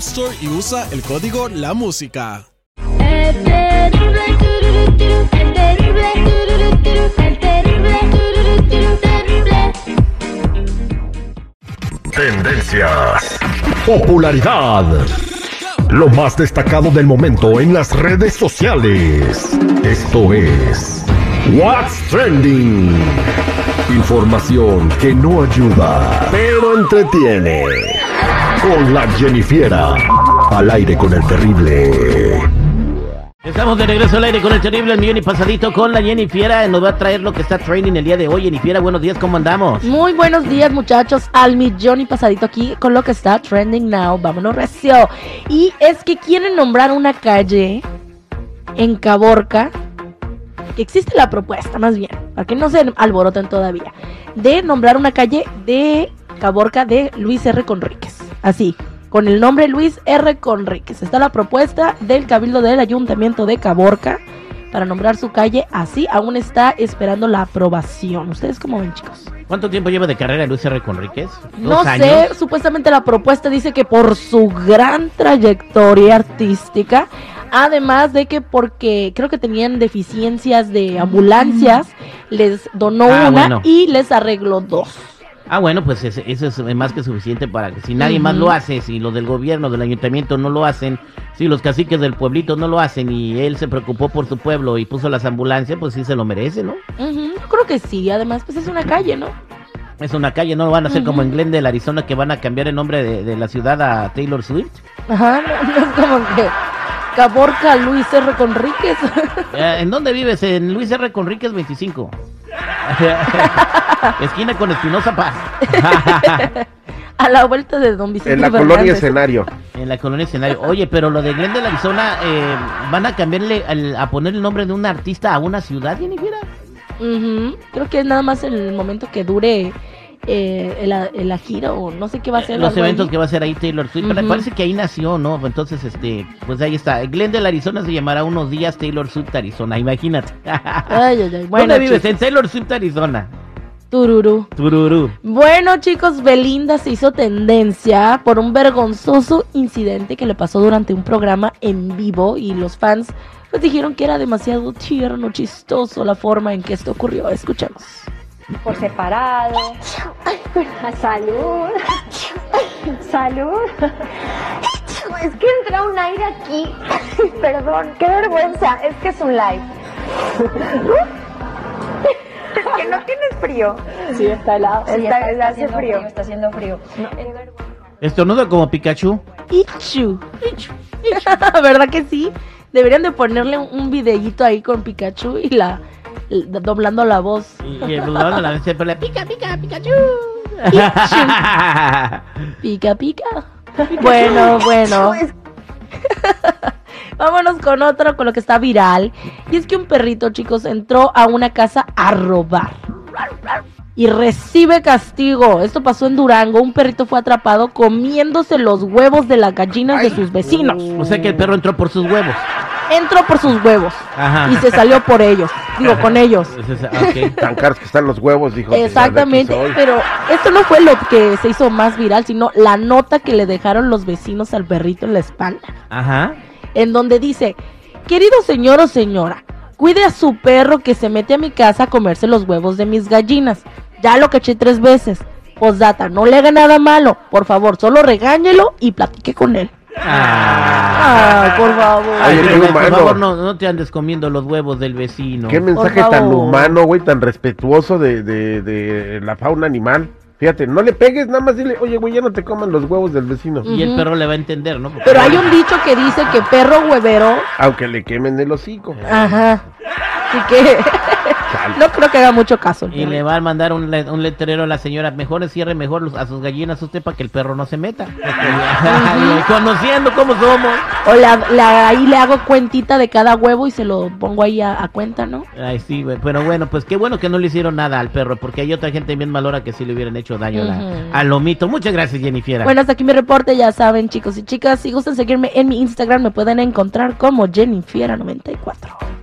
Store y usa el código La Música. Tendencias. Popularidad. Lo más destacado del momento en las redes sociales. Esto es What's Trending. Información que no ayuda, pero entretiene. Con la Jennifiera. Al aire con el terrible. Estamos de regreso al aire con el terrible el millón y pasadito con la Jenny Fiera. Nos va a traer lo que está training el día de hoy. Jenny Fiera, buenos días, ¿cómo andamos? Muy buenos días, muchachos. Al millón y pasadito aquí con lo que está trending now. Vámonos recio. Y es que quieren nombrar una calle en Caborca. Que existe la propuesta, más bien, para que no se alboroten todavía, de nombrar una calle de Caborca de Luis R. Conríquez. Así, con el nombre Luis R. Conríquez. Está la propuesta del Cabildo del Ayuntamiento de Caborca para nombrar su calle así. Aún está esperando la aprobación. ¿Ustedes cómo ven, chicos? ¿Cuánto tiempo lleva de carrera Luis R. Conríquez? No ¿Dos sé, supuestamente la propuesta dice que por su gran trayectoria artística, además de que porque creo que tenían deficiencias de ambulancias, les donó Ah, una bueno. y les arregló dos. Ah, bueno, pues eso es más que suficiente para que si nadie más lo hace, si los del gobierno, del ayuntamiento no lo hacen, si los caciques del pueblito no lo hacen y él se preocupó por su pueblo y puso las ambulancias, pues sí se lo merece, ¿no? Ujú, yo creo que sí, además pues es una calle, ¿no? Es una calle, no lo van a hacer como en Glendale, Arizona, que van a cambiar el nombre de, de la ciudad a Taylor Swift. Ajá, no, no es como que Caborca Luis R. Conríquez. Eh, ¿En dónde vives? En Luis R. Conríquez 25. Esquina con Espinosa Paz. a la vuelta de Don Vicente En la Fernández. colonia escenario. En la colonia escenario. Oye, pero lo de Glendale, Arizona, eh, ¿van a cambiarle, al- a poner el nombre de un artista a una ciudad, Jennifer? Ujú, Creo que es nada más el momento que dure eh, la, la gira o no sé qué va a ser. Los eventos ahí. que va a hacer ahí Taylor Swift. Pero Ujú. Parece que ahí nació, ¿no? Entonces, este, pues ahí está. Glendale, Arizona se llamará unos días Taylor Swift, Arizona. Imagínate. Ay, ay, ay. Bueno, ¿Dónde vives? chicos, En Taylor Swift, Arizona. Tururú. Tururú. Bueno, chicos, Belinda se hizo tendencia por un vergonzoso incidente que le pasó durante un programa en vivo y los fans pues dijeron que era demasiado tierno, chistoso la forma en que esto ocurrió. Escuchemos. por separado. Salud. Salud. Es que entra un aire aquí. Perdón, qué vergüenza. Es que es un live. Frío. Sí, está helado. Sí, Está- está, está hace haciendo frío. frío. Está haciendo frío. Estornudo como Pikachu. Ichu. ¿Verdad que sí? Deberían de ponerle un- videíto ahí con Pikachu y la, la- doblando la voz. Y, y el la vez siempre le pica, pica, Pikachu. Pica, pica. Bueno, bueno. Vámonos con otro, con lo que está viral. Y es que un perrito, chicos, entró a una casa a robar. Y recibe castigo. Esto pasó en Durango. Un perrito fue atrapado comiéndose los huevos de las gallinas de sus vecinos. O sea que el perro entró por sus huevos. Entró por sus huevos. Ajá. Y se salió por ellos. Digo, con ellos. Pues es- ok. Tan caros que están los huevos, dijo. Exactamente, pero esto no fue lo que se hizo más viral, sino la nota que le dejaron los vecinos al perrito en la espalda, Ajá. en donde dice, querido señor o señora, cuide a su perro que se mete a mi casa a comerse los huevos de mis gallinas. Ya lo caché tres veces. Postdata, no le haga nada malo, por favor, solo regáñelo y platique con él. Ah. Ay, por favor. Ay, por favor, no, no te andes comiendo los huevos del vecino. Qué mensaje tan humano, güey, tan respetuoso de, de, de la fauna animal. Fíjate, no le pegues, nada más dile, oye, güey, ya no te coman los huevos del vecino. Y el perro le va a entender, ¿no? Porque- Pero hay un dicho que dice que perro huevero, Aunque le quemen el hocico. ajá. Así que no creo que haga mucho caso. Y le va a mandar un, le- un letrero a la señora, mejor cierre mejor a sus gallinas usted para que el perro no se meta. Conociendo cómo somos. O la, la- ahí le hago cuentita de cada huevo y se lo pongo ahí a, a cuenta, ¿no? Ay, sí, güey, pero bueno, pues qué bueno que no le hicieron nada al perro, porque hay otra gente bien malora que sí le hubieran hecho daño a la- Ujú. al lomito. Muchas gracias, Jennifer. Bueno, hasta aquí mi reporte, ya saben, chicos y chicas, si gustan seguirme en mi Instagram, me pueden encontrar como Jennifiera94.